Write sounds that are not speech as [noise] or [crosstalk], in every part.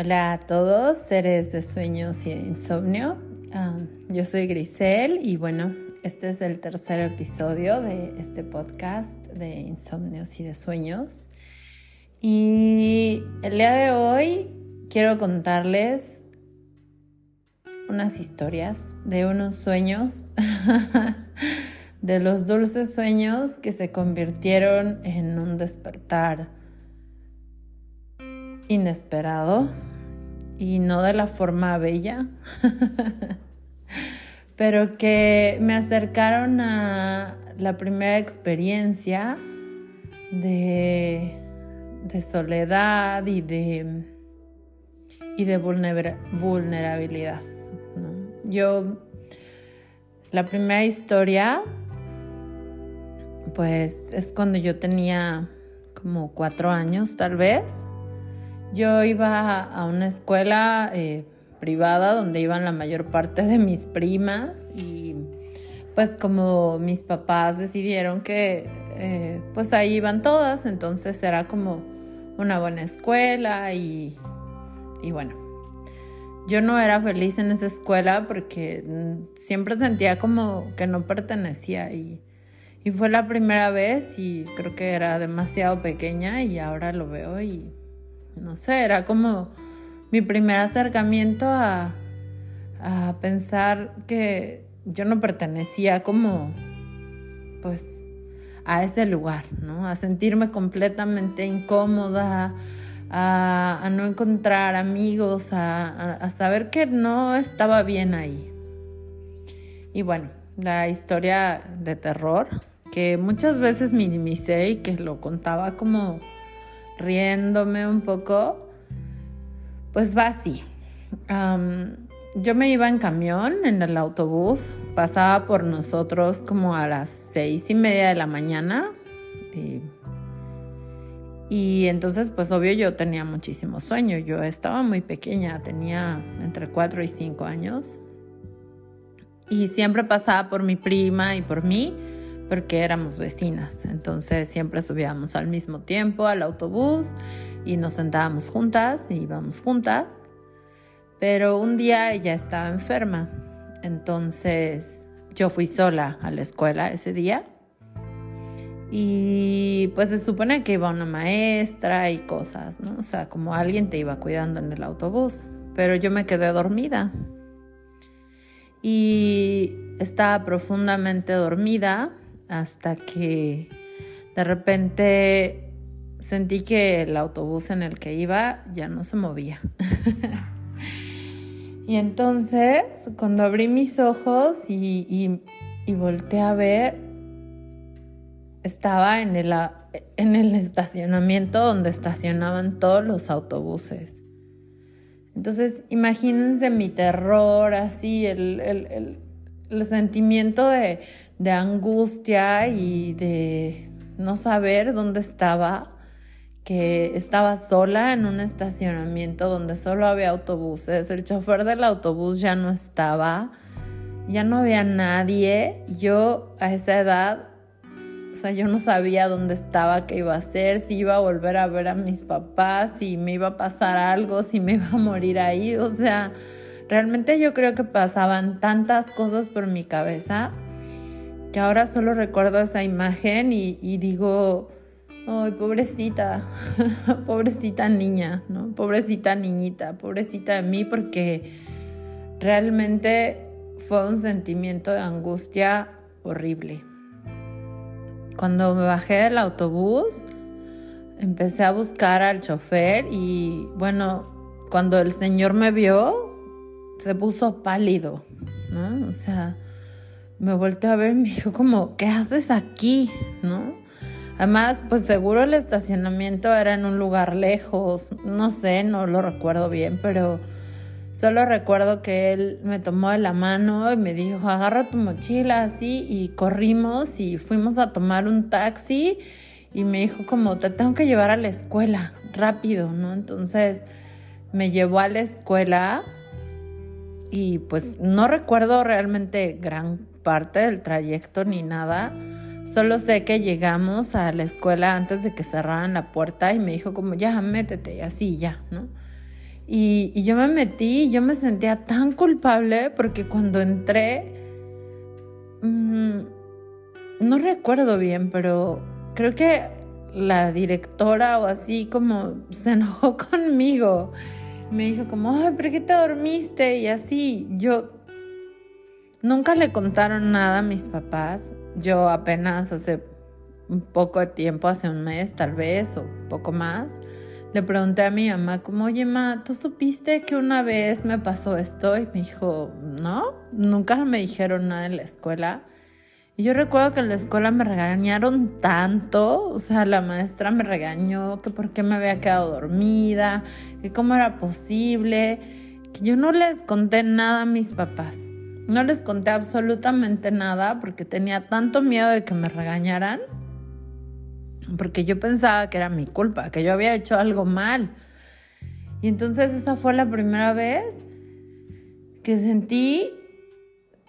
Hola a todos, seres de sueños y de insomnio. yo soy Grisel y bueno, este es el tercer episodio de este podcast de insomnios y de sueños. Y el día de hoy quiero contarles unas historias de unos sueños, [laughs] de los dulces sueños que se convirtieron en un despertar inesperado y no de la forma bella, [laughs] pero que me acercaron a la primera experiencia de, soledad y de, y de vulnerabilidad. Yo, la primera historia, pues es cuando yo tenía como cuatro años tal vez yo iba a una escuela eh, privada donde iban la mayor parte de mis primas y pues como mis papás decidieron que eh, pues ahí iban todas, entonces era como una buena escuela y, y bueno, yo no era feliz en esa escuela porque mm, siempre sentía como que no pertenecía y, y fue la primera vez y creo que era demasiado pequeña y ahora lo veo y no sé, era como mi primer acercamiento a, pensar que yo no pertenecía como, pues, a ese lugar, ¿no? A sentirme completamente incómoda, a, no encontrar amigos, a, saber que no estaba bien ahí. Y bueno, la historia de terror, que muchas veces minimicé y que lo contaba como riéndome un poco, pues va así. yo me iba en camión, en el autobús, pasaba por nosotros como a las seis y media de la mañana. Y, entonces, pues obvio, yo tenía muchísimo sueño. Yo estaba muy pequeña, tenía entre cuatro y cinco años. Y siempre pasaba por mi prima y por mí porque éramos vecinas. Entonces siempre subíamos al mismo tiempo al autobús y nos sentábamos juntas y íbamos juntas. Pero un día ella estaba enferma. Entonces yo fui sola a la escuela ese día. Y pues se supone que iba una maestra y cosas, ¿no? O sea, como alguien te iba cuidando en el autobús. Pero yo me quedé dormida. Y estaba profundamente dormida hasta que de repente sentí que el autobús en el que iba ya no se movía. [laughs] y entonces, cuando abrí mis ojos y, y, volteé a ver, estaba en el, en el estacionamiento donde estacionaban todos los autobuses. Entonces, imagínense mi terror, así, el, el sentimiento de, de angustia y de no saber dónde estaba, que estaba sola en un estacionamiento donde solo había autobuses, el chofer del autobús ya no estaba, ya no había nadie, yo a esa edad, o sea, yo no sabía dónde estaba, qué iba a hacer, si iba a volver a ver a mis papás, si me iba a pasar algo, si me iba a morir ahí, o sea, realmente yo creo que pasaban tantas cosas por mi cabeza que ahora solo recuerdo esa imagen y, digo, ay, pobrecita, [laughs] pobrecita niña, ¿no? Pobrecita niñita, pobrecita de mí, porque realmente fue un sentimiento de angustia horrible. Cuando me bajé del autobús, empecé a buscar al chofer y bueno, cuando el señor me vio, se puso pálido, ¿no? O sea, me volteó a ver y me dijo como, ¿qué haces aquí? ¿No? Además, pues seguro el estacionamiento era en un lugar lejos, no sé, no lo recuerdo bien, pero solo recuerdo que él me tomó de la mano y me dijo, agarra tu mochila así y corrimos y fuimos a tomar un taxi y me dijo como, te tengo que llevar a la escuela, rápido, ¿no? Entonces me llevó a la escuela y pues no recuerdo realmente gran parte del trayecto ni nada. Solo sé que llegamos a la escuela antes de que cerraran la puerta y me dijo como ya métete y así ya, ¿no? Y, yo me metí y yo me sentía tan culpable porque cuando entré, mm, no recuerdo bien, pero creo que la directora o así como se enojó [laughs] conmigo. Me dijo como, ay, ¿pero qué te dormiste? Y así, yo nunca le contaron nada a mis papás. Yo apenas hace un poco de tiempo, hace un mes tal vez o poco más, le pregunté a mi mamá como, oye, ma, ¿tú supiste que una vez me pasó esto? Y me dijo, no, nunca me dijeron nada en la escuela. Y yo recuerdo que en la escuela me regañaron tanto, o sea, la maestra me regañó que por qué me había quedado dormida, que cómo era posible, que yo no les conté nada a mis papás. No les conté absolutamente nada porque tenía tanto miedo de que me regañaran, porque yo pensaba que era mi culpa, que yo había hecho algo mal. Y entonces esa fue la primera vez que sentí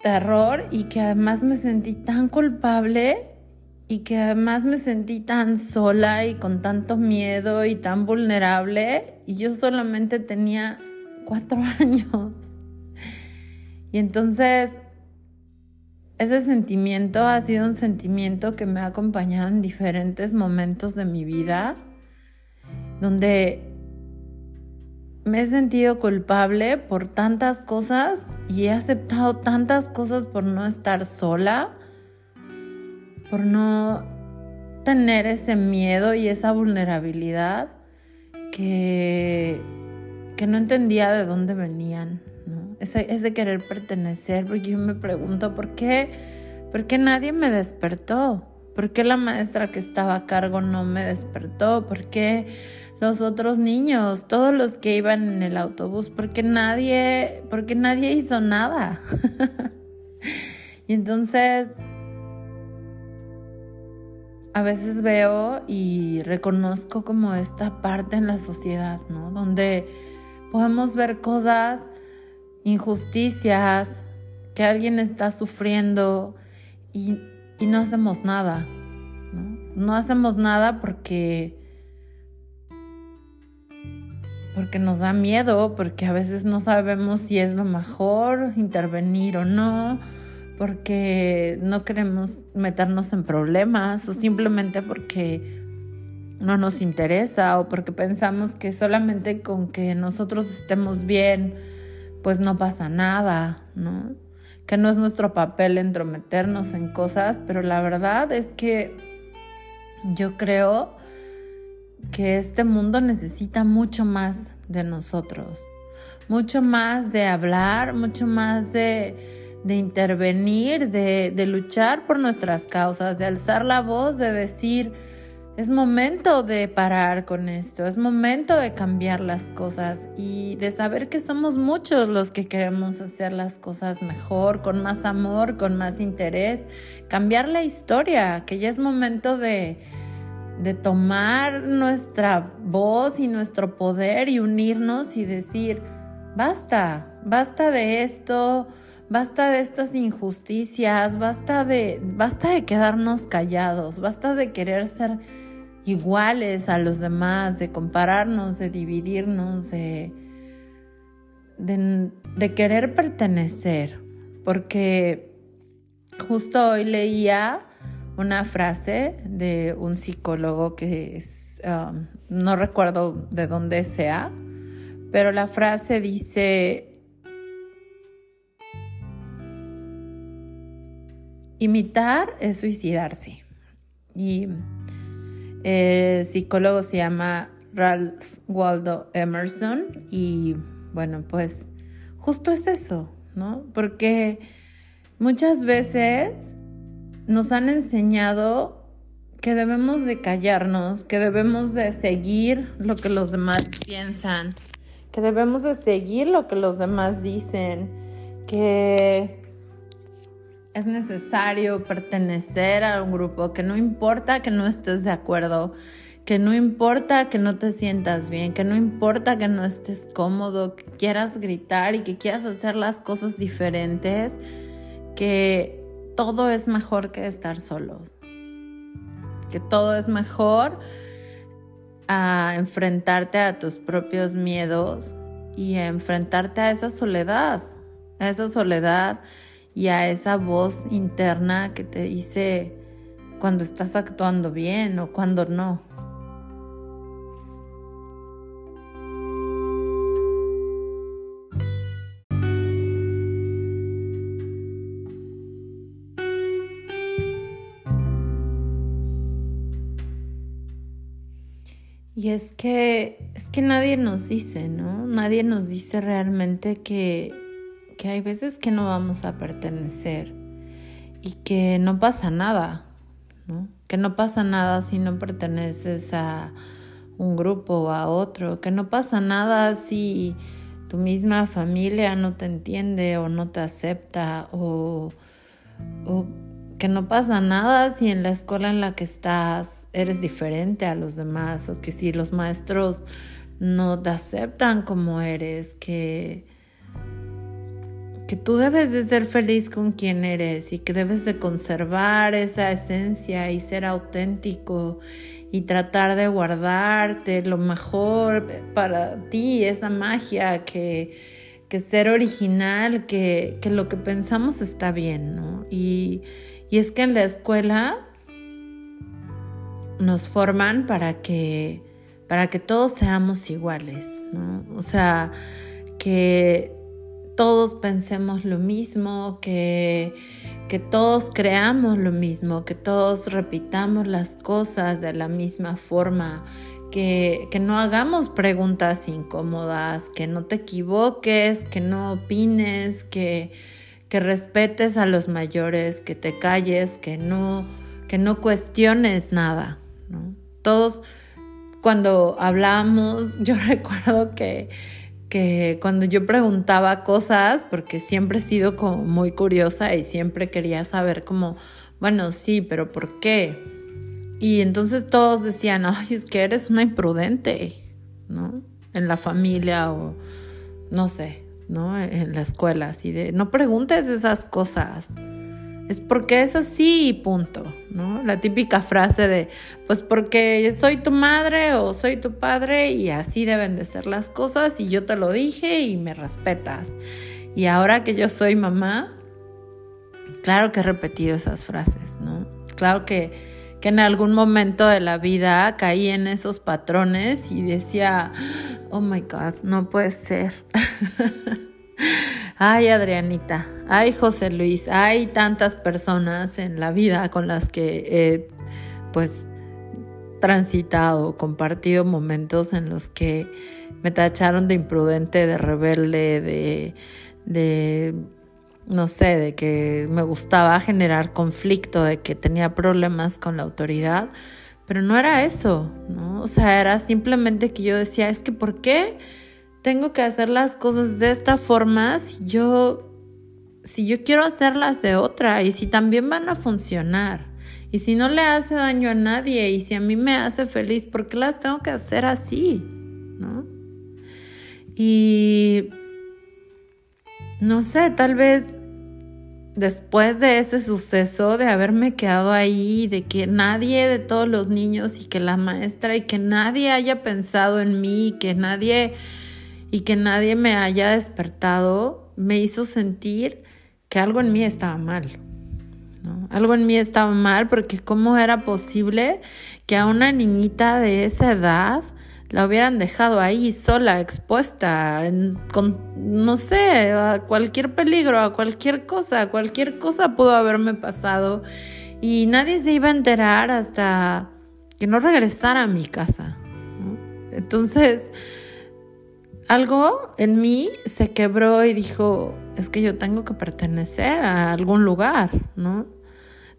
terror y que además me sentí tan culpable y que además me sentí tan sola y con tanto miedo y tan vulnerable y yo solamente tenía cuatro [laughs] años. Y entonces ese sentimiento ha sido un sentimiento que me ha acompañado en diferentes momentos de mi vida, donde me he sentido culpable por tantas cosas y he aceptado tantas cosas por no estar sola, por no tener ese miedo y esa vulnerabilidad que, que no entendía de dónde venían, ¿no? Ese, querer pertenecer, porque yo me pregunto, ¿por qué, ¿por qué nadie me despertó? ¿Por qué la maestra que estaba a cargo no me despertó? ¿Por qué los otros niños, todos los que iban en el autobús, porque nadie, porque nadie hizo nada. [laughs] y entonces a veces veo y reconozco como esta parte en la sociedad, ¿no? Donde podemos ver cosas, injusticias, que alguien está sufriendo y, y no hacemos nada, ¿no? No hacemos nada porque porque nos da miedo, porque a veces no sabemos si es lo mejor intervenir o no, porque no queremos meternos en problemas o simplemente porque no nos interesa o porque pensamos que solamente con que nosotros estemos bien, pues no pasa nada, ¿no? Que no es nuestro papel entrometernos en cosas, pero la verdad es que yo creo que este mundo necesita mucho más de nosotros, mucho más de hablar, mucho más de, intervenir, de, luchar por nuestras causas, de alzar la voz, de decir, es momento de parar con esto, es momento de cambiar las cosas y de saber que somos muchos los que queremos hacer las cosas mejor, con más amor, con más interés, cambiar la historia, que ya es momento de de tomar nuestra voz y nuestro poder y unirnos y decir, basta, basta de esto, basta de estas injusticias, basta de, basta de quedarnos callados, basta de querer ser iguales a los demás, de compararnos, de dividirnos, de, de, de querer pertenecer, porque justo hoy leía una frase de un psicólogo que es, um, no recuerdo de dónde sea, pero la frase dice, imitar es suicidarse. Y el psicólogo se llama Ralph Waldo Emerson y bueno, pues justo es eso, ¿no? Porque muchas veces nos han enseñado que debemos de callarnos, que debemos de seguir lo que los demás piensan, que debemos de seguir lo que los demás dicen, que es necesario pertenecer a un grupo, que no importa que no estés de acuerdo, que no importa que no te sientas bien, que no importa que no estés cómodo, que quieras gritar y que quieras hacer las cosas diferentes, que todo es mejor que estar solos, que todo es mejor a enfrentarte a tus propios miedos y a enfrentarte a esa soledad, a esa soledad y a esa voz interna que te dice cuando estás actuando bien o cuando no. Y es que, es que nadie nos dice, ¿no? Nadie nos dice realmente que, que hay veces que no vamos a pertenecer y que no pasa nada, ¿no? Que no pasa nada si no perteneces a un grupo o a otro, que no pasa nada si tu misma familia no te entiende o no te acepta o, o que no pasa nada si en la escuela en la que estás eres diferente a los demás o que si los maestros no te aceptan como eres, que, que tú debes de ser feliz con quien eres y que debes de conservar esa esencia y ser auténtico y tratar de guardarte lo mejor para ti, esa magia que, que ser original, que, que lo que pensamos está bien, ¿no? Y y es que en la escuela nos forman para que, para que todos seamos iguales, ¿no? O sea, que todos pensemos lo mismo, que, que todos creamos lo mismo, que todos repitamos las cosas de la misma forma, que, que, no hagamos preguntas incómodas, que no te equivoques, que no opines, que que respetes a los mayores, que te calles, que no, que no cuestiones nada. ¿no? Todos, cuando hablamos, [laughs] yo recuerdo que, que cuando yo preguntaba cosas, porque siempre he sido como muy curiosa y siempre quería saber como, bueno, sí, pero ¿por qué? Y entonces todos decían, ay, es que eres una imprudente, ¿no? En la familia o no sé, ¿no? En la escuela, así de, no preguntes esas cosas. Es porque es así, punto, ¿no? La típica frase de, pues porque soy tu madre o soy tu padre y así deben de ser las cosas y yo te lo dije y me respetas. Y ahora que yo soy mamá, claro que he repetido esas frases, ¿no? Claro que, que en algún momento de la vida caí en esos patrones y decía, oh my God, no puede ser. [laughs] Ay, Adrianita, ay, José Luis, hay tantas personas en la vida con las que he, pues, transitado, compartido momentos en los que me tacharon de imprudente, de rebelde, de, de, no sé, de que me gustaba generar conflicto, de que tenía problemas con la autoridad, pero no era eso, ¿no? O sea, era simplemente que yo decía, es que ¿por qué? tengo que hacer las cosas de esta forma si yo, si yo quiero hacerlas de otra y si también van a funcionar. Y si no le hace daño a nadie y si a mí me hace feliz, ¿por qué las tengo que hacer así? ¿No? Y no sé, tal vez después de ese suceso, de haberme quedado ahí, de que nadie de todos los niños y que la maestra y que nadie haya pensado en mí, que nadie y que nadie me haya despertado me hizo sentir que algo en mí estaba mal. Algo en mí estaba mal porque cómo era posible que a una niñita de esa edad la hubieran dejado ahí sola, expuesta, con, no sé, a cualquier peligro, a cualquier cosa, cualquier cosa pudo haberme pasado y nadie se iba a enterar hasta que no regresara a mi casa. Entonces, algo en mí se quebró y dijo, es que yo tengo que pertenecer a algún lugar, ¿no?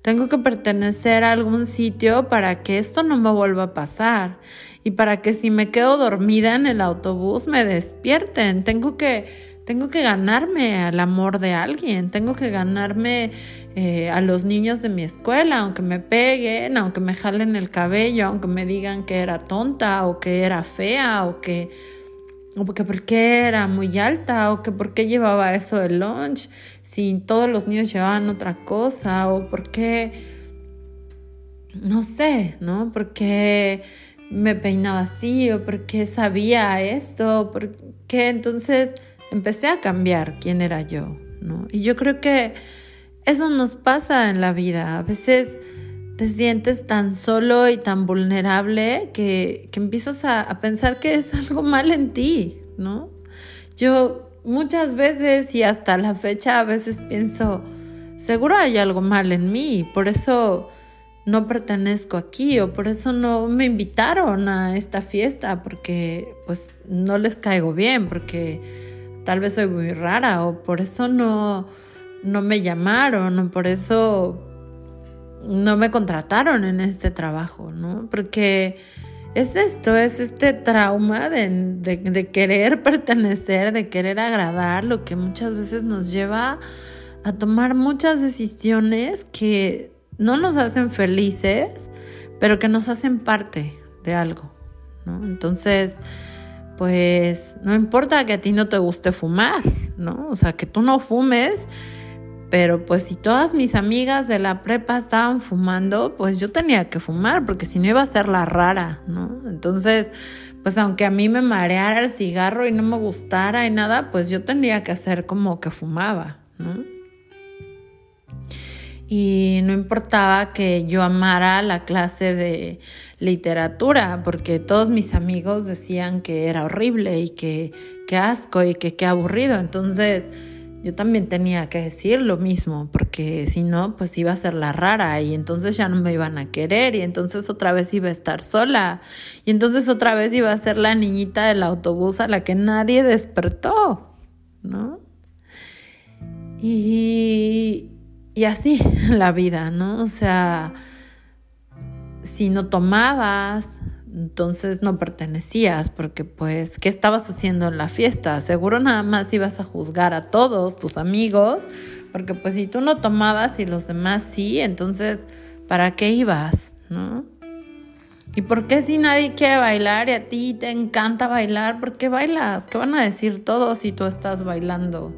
Tengo que pertenecer a algún sitio para que esto no me vuelva a pasar y para que si me quedo dormida en el autobús me despierten. Tengo que, tengo que ganarme al amor de alguien, tengo que ganarme eh, a los niños de mi escuela, aunque me peguen, aunque me jalen el cabello, aunque me digan que era tonta o que era fea o que o porque por qué era muy alta, o que por qué llevaba eso de lunch, si todos los niños llevaban otra cosa, o por qué, no sé, ¿no? Porque me peinaba así o por qué sabía esto, por qué entonces empecé a cambiar quién era yo, ¿no? Y yo creo que eso nos pasa en la vida. A veces te sientes tan solo y tan vulnerable que, empiezas a, a, pensar que es [laughs] algo mal en ti, ¿no? Yo muchas veces y hasta la fecha a veces pienso, seguro hay algo mal en mí, por eso no pertenezco aquí o por eso no me invitaron a esta fiesta porque pues no les caigo bien, porque tal vez soy muy rara o por eso no, no me llamaron o por eso no me contrataron en este trabajo, ¿no? Porque es esto, es este trauma de, querer [laughs] pertenecer, de querer agradar, lo que muchas veces nos lleva a tomar muchas decisiones que no nos hacen felices, pero que nos hacen parte de algo, ¿no? Entonces, pues no importa que a ti no te guste fumar, ¿no? O sea, que tú no fumes pero pues si todas mis amigas de la prepa estaban fumando, pues yo tenía que fumar, porque si no iba a ser la rara, ¿no? Entonces, pues aunque a mí me mareara el cigarro y no me gustara y nada, pues yo tenía que hacer como que fumaba, ¿no? Y no importaba que yo amara la clase de literatura, porque todos mis amigos decían que era horrible y que, que asco y que qué aburrido. Entonces, yo también tenía que decir lo mismo, porque si no, pues iba a ser la rara y entonces ya no me iban a querer y entonces otra vez iba a estar sola y entonces otra vez iba a ser la niñita del autobús a la que nadie despertó, ¿no? Y, y así [laughs] la vida, ¿no? O sea, si no tomabas, entonces no pertenecías porque pues, ¿qué estabas haciendo en la fiesta? Seguro nada más ibas a juzgar a todos tus amigos, porque pues si tú no tomabas y los demás sí, entonces, ¿para qué ibas? ¿No? ¿Y por qué si nadie quiere bailar y a ti te encanta bailar, por qué bailas? ¿Qué van a decir todos si tú estás bailando?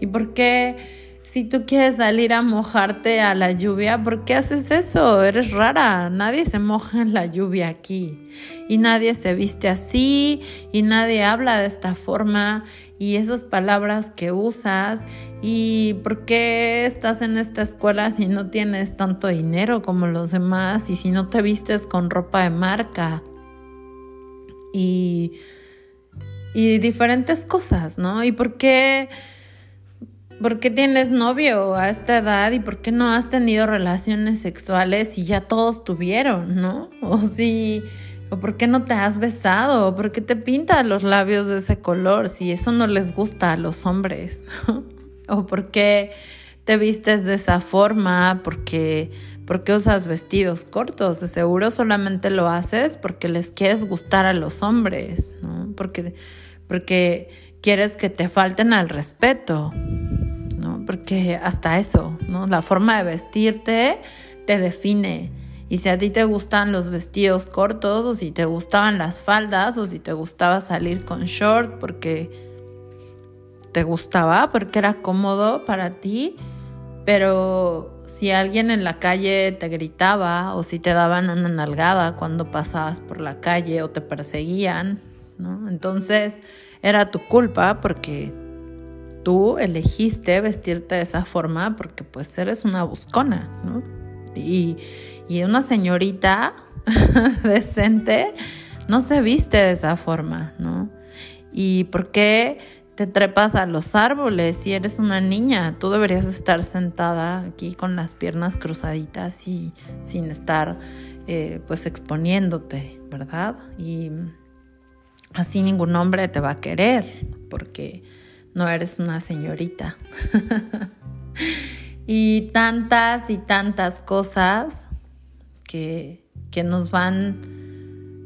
¿Y por qué si tú quieres salir a mojarte a la lluvia, ¿por qué haces eso? Eres rara. Nadie se moja en la lluvia aquí. Y nadie se viste así. Y nadie habla de esta forma. Y esas palabras que usas. ¿Y por qué estás en esta escuela si no tienes tanto dinero como los demás? Y si no te vistes con ropa de marca. Y, y diferentes cosas, ¿no? ¿Y por qué? ¿Por qué tienes novio a esta edad y por qué no has tenido relaciones sexuales si ya todos tuvieron, ¿no? O si o por qué no te has besado, o por qué te pintas los labios de ese color si eso no les gusta a los hombres. O por qué te vistes de esa forma, porque ¿Por qué usas vestidos cortos? De seguro solamente lo haces porque les quieres gustar a los hombres, ¿no? Porque, porque quieres que te falten al respeto, porque hasta eso, ¿no? La forma de vestirte te define. Y si a ti te gustan los vestidos cortos, o si te gustaban las faldas, o si te gustaba salir con short porque te gustaba, porque era cómodo para ti, pero si alguien en la calle te gritaba, o si te daban una nalgada cuando pasabas por la calle, o te perseguían, ¿no? Entonces era tu culpa porque tú elegiste vestirte de esa forma porque pues eres una buscona, ¿no? Y, una señorita [laughs] decente no se viste de esa forma, ¿no? ¿Y por qué te trepas a los árboles si eres una niña? Tú deberías estar sentada aquí con las piernas cruzaditas y sin estar eh, pues exponiéndote, ¿verdad? Y así ningún hombre te va a querer porque no eres una señorita. [laughs] y tantas y tantas cosas que, que nos van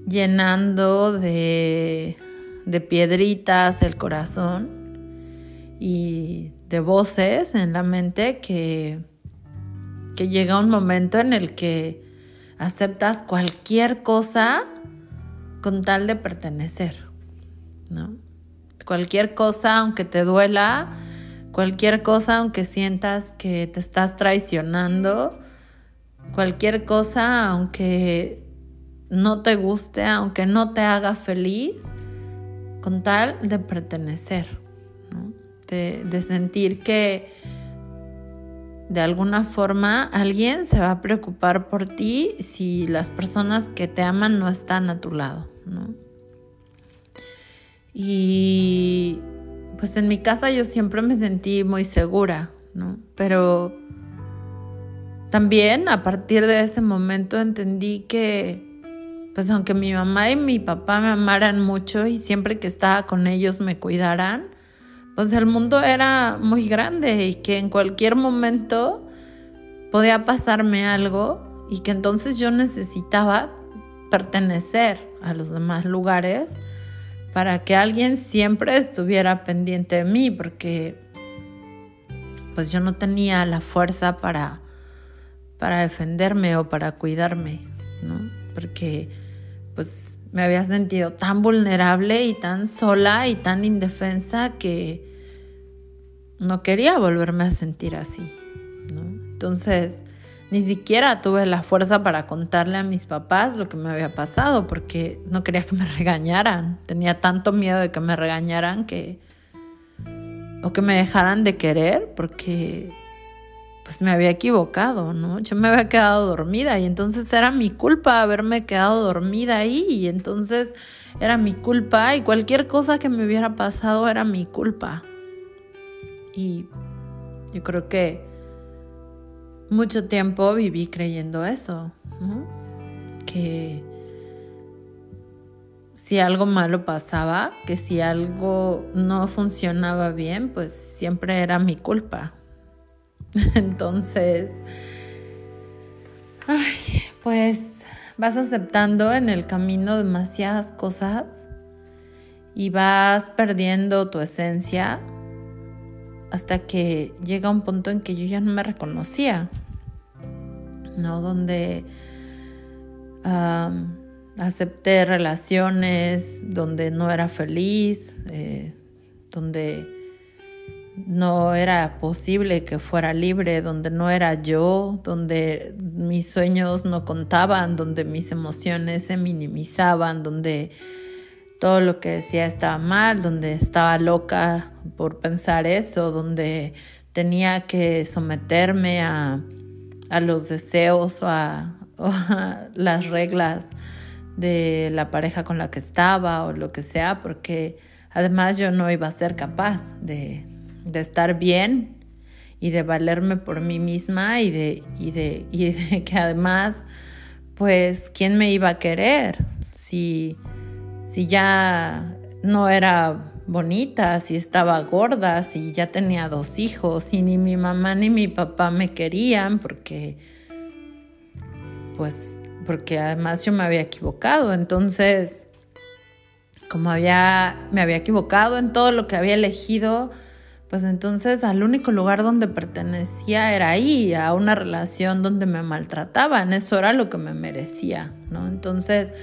llenando de, de piedritas el corazón y de voces en la mente que, que llega un momento en el que aceptas cualquier cosa con tal de pertenecer, ¿no? Cualquier cosa, aunque te duela, cualquier cosa, aunque sientas que te estás traicionando, cualquier cosa, aunque no te guste, aunque no te haga feliz, con tal de pertenecer, de, de sentir que de alguna forma alguien se va a preocupar por ti si las personas que te aman no están a tu lado, ¿no? Y pues en mi casa yo siempre me sentí muy segura, ¿no? Pero también a partir de ese momento entendí que pues aunque mi mamá y mi papá me amaran mucho y siempre que estaba con ellos me cuidaran, pues el mundo era muy grande y que en cualquier momento podía pasarme algo y que entonces yo necesitaba pertenecer a los demás lugares para que alguien siempre estuviera pendiente de mí porque pues yo no tenía la fuerza para para defenderme o para cuidarme, ¿no? Porque pues me había sentido tan vulnerable y tan sola y tan indefensa que no quería volverme a sentir así, ¿no? Entonces, ni siquiera tuve la fuerza para contarle a mis papás lo que me había pasado porque no quería que me regañaran. Tenía tanto miedo de que me regañaran que o que me dejaran de querer porque pues me había equivocado, ¿no? Yo me había quedado dormida y entonces era mi culpa haberme quedado dormida ahí y entonces era mi culpa y cualquier cosa que me hubiera pasado era mi culpa. Y yo creo que mucho tiempo viví creyendo eso, que si algo malo pasaba, que si algo no funcionaba bien, pues siempre era mi culpa. [laughs] Entonces, pues vas aceptando en el camino demasiadas cosas y vas perdiendo tu esencia hasta que llega un punto en que yo ya no me reconocía, ¿no? Donde acepté relaciones donde no era feliz, eh, donde no era posible que fuera libre, donde no era yo, donde mis sueños no contaban, donde mis emociones se minimizaban, donde todo lo que decía estaba mal, donde estaba loca por pensar eso, donde tenía que someterme a, los deseos [laughs] o a, las reglas de la pareja con la que estaba o lo que sea, porque además yo no iba a ser capaz de, estar bien y de valerme por mí misma y de, y de, y de [laughs] que además, pues, ¿quién me iba a querer? Si si ya no era bonita, si estaba gorda, si ya tenía dos hijos y ni mi mamá ni mi papá me querían porque pues porque además yo me había equivocado, entonces como había me había equivocado en todo lo que había elegido, pues entonces al único lugar donde pertenecía era ahí, a una relación donde me maltrataban, eso era lo que me merecía, ¿no? Entonces,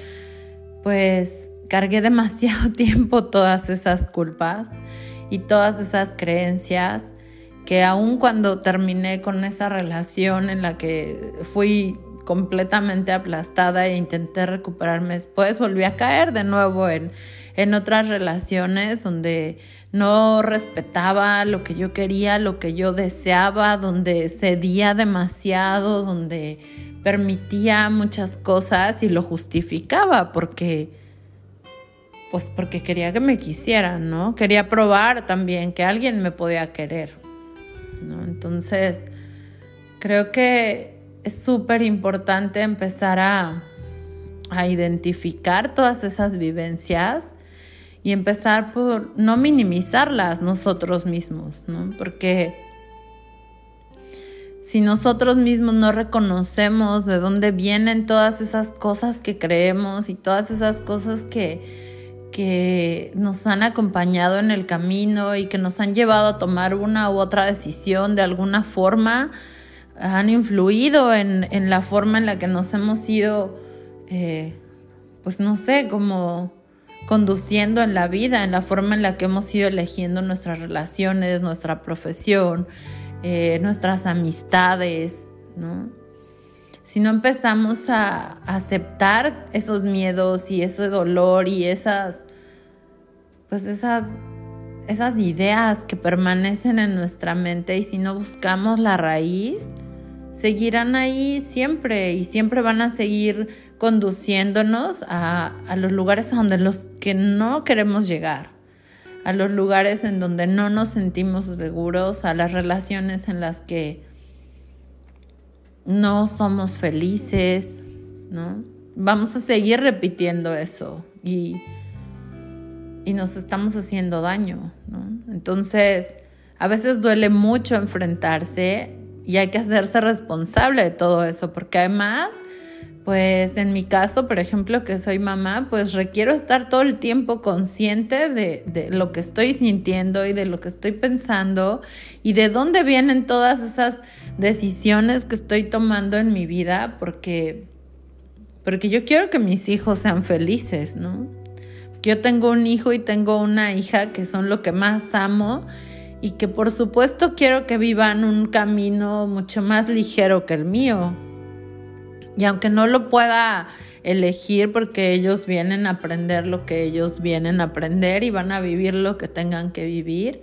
pues cargué demasiado [laughs] tiempo todas esas culpas y todas esas creencias que aun cuando terminé con esa relación en la que fui completamente aplastada e intenté recuperarme después, volví a caer de nuevo en, en otras relaciones donde no respetaba lo que yo quería, lo que yo deseaba, donde cedía demasiado, donde permitía muchas cosas y lo justificaba porque pues porque quería que me quisieran, ¿no? Quería probar también que alguien me podía querer, ¿no? Entonces, creo que es súper importante empezar a, a identificar todas esas vivencias y empezar por no minimizarlas nosotros mismos, ¿no? Porque si nosotros mismos no reconocemos de dónde vienen todas esas cosas que creemos y todas esas cosas que que nos han acompañado en el camino y que nos han llevado a tomar una u otra decisión de alguna forma, han influido en, la forma en la que nos hemos ido, eh, pues no sé, como conduciendo en la vida, en la forma en la que hemos ido eligiendo nuestras relaciones, nuestra profesión, eh, nuestras amistades, ¿no? Si no empezamos a aceptar esos miedos y ese dolor y esas, pues esas, esas ideas que permanecen en nuestra mente y si no buscamos la raíz, seguirán ahí siempre y siempre van a seguir conduciéndonos a, a los lugares a donde los que no queremos llegar, a los lugares en donde no nos sentimos seguros, a las relaciones en las que no somos felices, ¿no? Vamos a seguir repitiendo eso y, y nos estamos haciendo daño, ¿no? Entonces, a veces duele mucho enfrentarse y hay que hacerse responsable de todo eso, porque además, pues en mi caso, por ejemplo, que soy mamá, pues requiero estar todo el tiempo consciente de, de, lo que estoy sintiendo y de lo que estoy pensando y de dónde vienen todas esas decisiones que estoy tomando en mi vida porque, porque yo quiero que mis hijos sean felices, ¿no? Yo tengo un hijo y tengo una hija que son lo que más amo y que por supuesto quiero que vivan un camino mucho más ligero que el mío. Y aunque no lo pueda elegir porque ellos vienen a aprender lo que ellos vienen a aprender y van a vivir lo que tengan que vivir,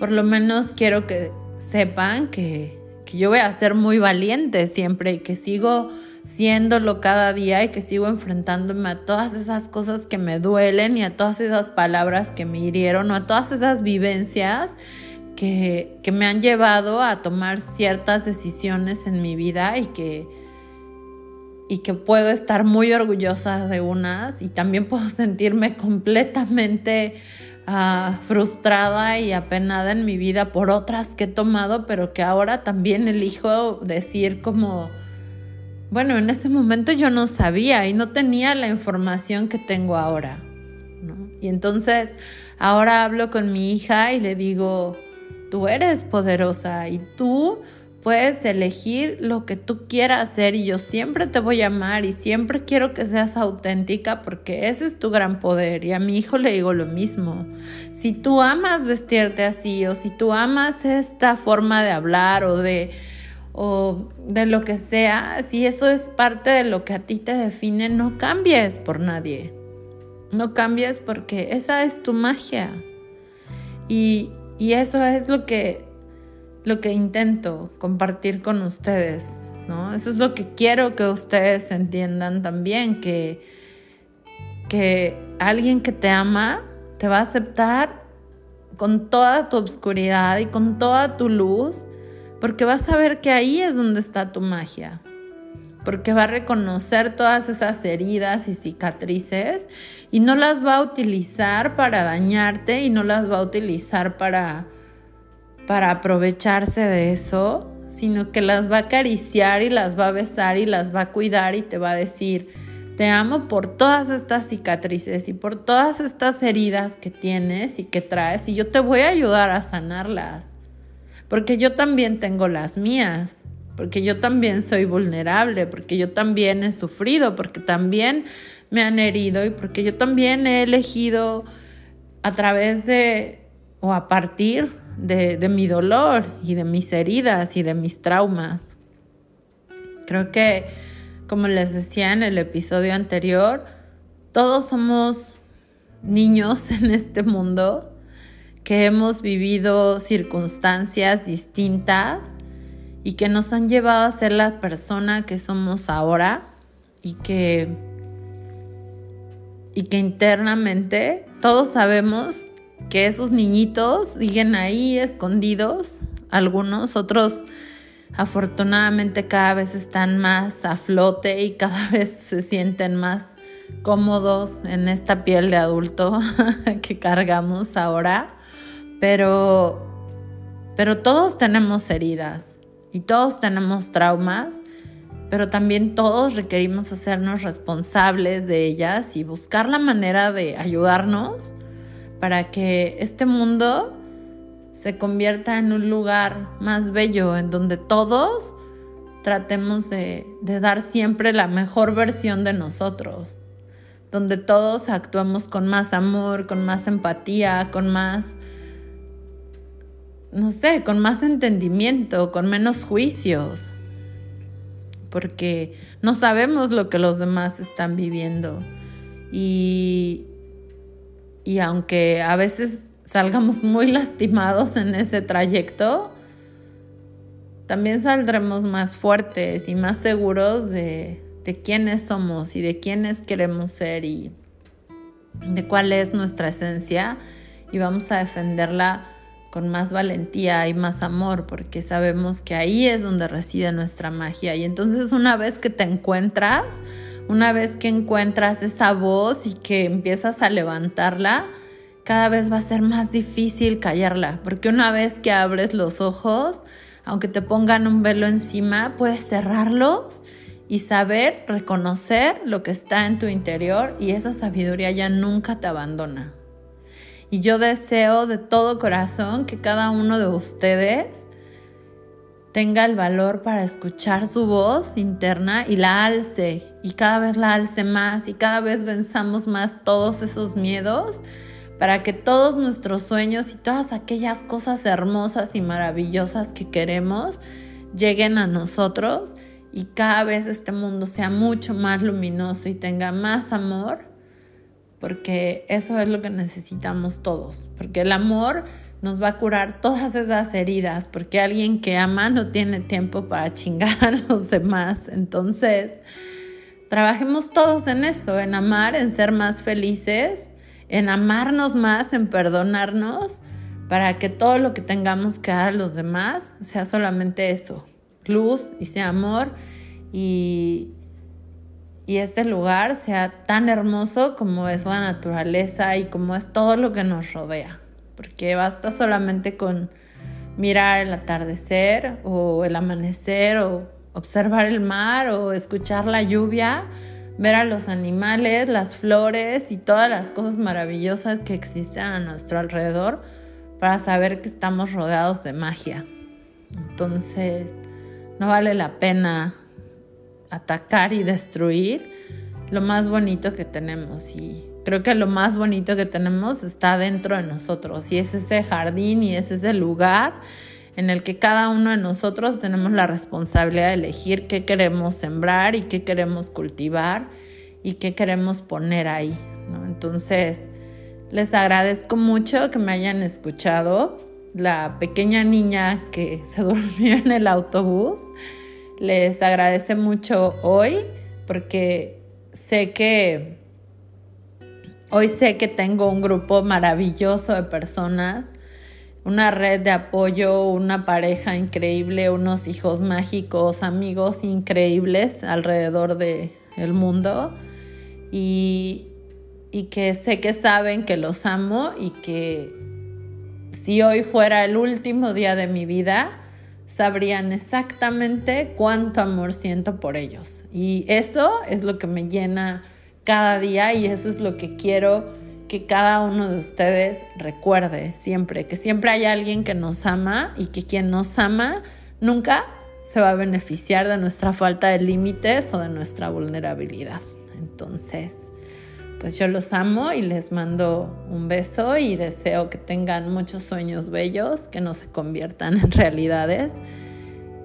por lo menos quiero que sepan que, yo voy a ser muy valiente siempre y que sigo siéndolo cada día y que sigo enfrentándome a todas esas cosas que me duelen y a todas esas palabras que me hirieron o a todas esas vivencias que, que me han llevado a tomar ciertas decisiones en mi vida y que, y que puedo estar muy orgullosa de unas y también puedo sentirme completamente Ah, frustrada y apenada en mi vida por otras que he tomado, pero que ahora también elijo decir como, bueno, en ese momento yo no sabía y no tenía la información que tengo ahora. Y entonces ahora hablo con mi hija y le digo, tú eres poderosa y tú Puedes elegir lo que tú quieras hacer y yo siempre te voy a amar y siempre quiero que seas auténtica porque ese es tu gran poder. Y a mi hijo le digo lo mismo. Si tú amas vestirte así o si tú amas esta forma de hablar o de o de lo que sea, si eso es parte de lo que a ti te define, no cambies por nadie. No cambies porque esa es tu magia. Y, y eso es lo que lo que intento compartir con ustedes, ¿no? Eso es lo que quiero que ustedes entiendan también, que, que alguien que te ama te va a aceptar con toda tu obscuridad y con toda tu luz, porque va a saber que ahí es donde está tu magia, porque va a reconocer todas esas heridas y cicatrices y no las va a utilizar para dañarte y no las va a utilizar para para aprovecharse de eso, sino que las va a acariciar y las va a besar y las va a cuidar y te va a decir, te amo por todas estas cicatrices y por todas estas heridas que tienes y que traes y yo te voy a ayudar a sanarlas, porque yo también tengo las mías, porque yo también soy vulnerable, porque yo también he sufrido, porque también me han herido y porque yo también he elegido a través de o a partir de, mi dolor y de mis heridas y de mis traumas. Creo que, como les decía en el episodio anterior, todos somos niños [laughs] en este mundo que hemos vivido circunstancias distintas y que nos han llevado a ser la persona que somos ahora y que y que internamente todos sabemos que esos niñitos siguen ahí escondidos, algunos, otros afortunadamente cada vez están más a flote y cada [laughs] vez se sienten más cómodos en esta piel de adulto [laughs] que cargamos ahora, pero pero todos tenemos heridas y todos tenemos traumas, pero también todos requerimos hacernos responsables de ellas y buscar la manera de ayudarnos para que este mundo se convierta en un lugar más bello, en donde todos tratemos de, dar siempre la mejor versión de nosotros, donde todos actuemos con más amor, con más empatía, con más, no sé, con más entendimiento, con menos juicios. porque no sabemos lo que los demás están viviendo. Y, y aunque a veces salgamos muy lastimados en ese trayecto, también saldremos más fuertes y más seguros de, quiénes somos y de quiénes queremos ser y de cuál es nuestra esencia y vamos a defenderla con más valentía y más amor, porque sabemos que ahí es donde reside nuestra magia. Y entonces una vez que te encuentras, una vez que encuentras esa voz y que empiezas a levantarla, cada vez va a ser más difícil callarla, porque una vez que abres los ojos, aunque te pongan un velo encima, puedes cerrarlos y saber reconocer lo que está en tu interior y esa sabiduría ya nunca te abandona. Y yo deseo de todo corazón que cada uno de ustedes tenga el valor para escuchar su voz interna y la alce y cada vez la alce más y cada vez venzamos más todos esos miedos para que todos nuestros sueños y todas aquellas cosas hermosas y maravillosas que queremos lleguen a nosotros y cada vez este mundo sea mucho más luminoso y tenga más amor porque eso es lo que necesitamos todos, porque el amor nos va a curar todas esas heridas, porque alguien que ama no tiene tiempo para chingar a los demás. Entonces, trabajemos todos en eso, en amar, en ser más felices, en amarnos más, en perdonarnos, para que todo lo que tengamos que dar a los demás sea solamente eso, luz y sea amor y, y este lugar sea tan hermoso como es la naturaleza y como es todo lo que nos rodea. Porque basta solamente con mirar el atardecer o el amanecer o observar el mar o escuchar la lluvia, ver a los animales, las flores y todas las cosas maravillosas que existen a nuestro alrededor para saber que estamos rodeados de magia. Entonces, no vale la pena atacar y destruir lo más bonito que tenemos. Y creo que lo más bonito que tenemos está dentro de nosotros. Y es ese jardín y es ese lugar en el que cada uno de nosotros tenemos la responsabilidad de elegir qué queremos sembrar y qué queremos cultivar y qué queremos poner ahí. Entonces, les agradezco mucho que me hayan escuchado. La pequeña niña que se [laughs] durmió en el autobús les agradece mucho hoy porque sé que hoy sé que tengo un grupo maravilloso de personas, una red de apoyo, una pareja increíble, unos hijos mágicos, amigos increíbles alrededor del el mundo y que sé que saben que los amo y que si hoy fuera el último día de mi vida, sabrían exactamente cuánto amor siento por ellos. Y eso es lo que me llena cada día y eso es lo que quiero que cada uno de ustedes recuerde siempre, que siempre hay alguien que nos ama y que quien nos ama nunca se va a beneficiar de nuestra falta de límites o de nuestra vulnerabilidad. Entonces, pues yo los amo y les mando un beso y deseo que tengan muchos sueños bellos, que no se conviertan en realidades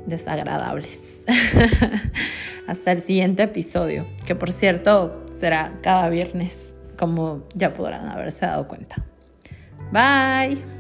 desagradables. [laughs] Hasta el siguiente episodio, que por cierto será cada viernes, como ya podrán haberse dado cuenta. Bye.